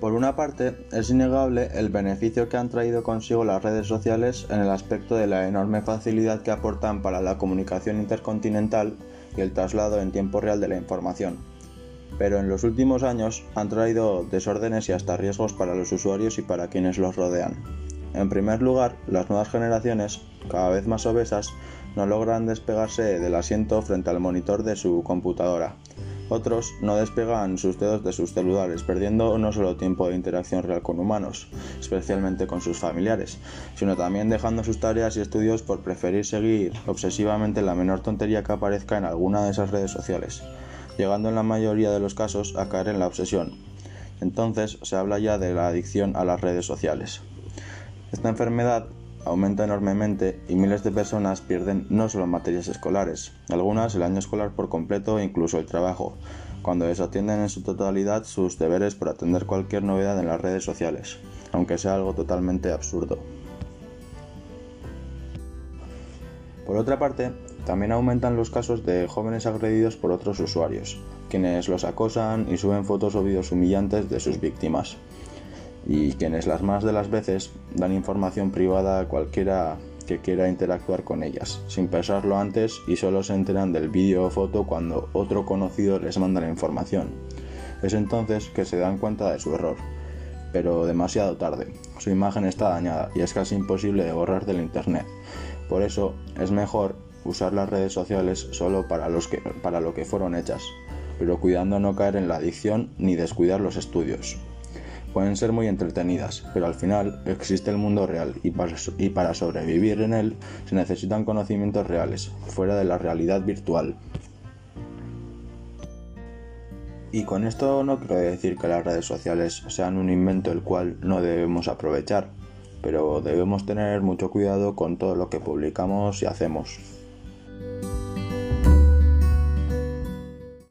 Por una parte, es innegable el beneficio que han traído consigo las redes sociales en el aspecto de la enorme facilidad que aportan para la comunicación intercontinental y el traslado en tiempo real de la información. Pero en los últimos años han traído desórdenes y hasta riesgos para los usuarios y para quienes los rodean. En primer lugar, las nuevas generaciones, cada vez más obesas, no logran despegarse del asiento frente al monitor de su computadora. Otros no despegan sus dedos de sus celulares, perdiendo no solo tiempo de interacción real con humanos, especialmente con sus familiares, sino también dejando sus tareas y estudios por preferir seguir obsesivamente la menor tontería que aparezca en alguna de esas redes sociales, llegando en la mayoría de los casos a caer en la obsesión. Entonces se habla ya de la adicción a las redes sociales. Esta enfermedad aumenta enormemente y miles de personas pierden no solo materias escolares, algunas el año escolar por completo e incluso el trabajo, cuando desatienden en su totalidad sus deberes por atender cualquier novedad en las redes sociales, aunque sea algo totalmente absurdo. Por otra parte, también aumentan los casos de jóvenes agredidos por otros usuarios, quienes los acosan y suben fotos o vídeos humillantes de sus víctimas y quienes las más de las veces dan información privada a cualquiera que quiera interactuar con ellas, sin pensarlo antes y solo se enteran del vídeo o foto cuando otro conocido les manda la información. Es entonces que se dan cuenta de su error, pero demasiado tarde. Su imagen está dañada y es casi imposible de borrar del Internet. Por eso es mejor usar las redes sociales solo para, para lo que fueron hechas, pero cuidando no caer en la adicción ni descuidar los estudios pueden ser muy entretenidas, pero al final existe el mundo real y para, sobrevivir en él se necesitan conocimientos reales, fuera de la realidad virtual. Y con esto no quiero decir que las redes sociales sean un invento el cual no debemos aprovechar, pero debemos tener mucho cuidado con todo lo que publicamos y hacemos.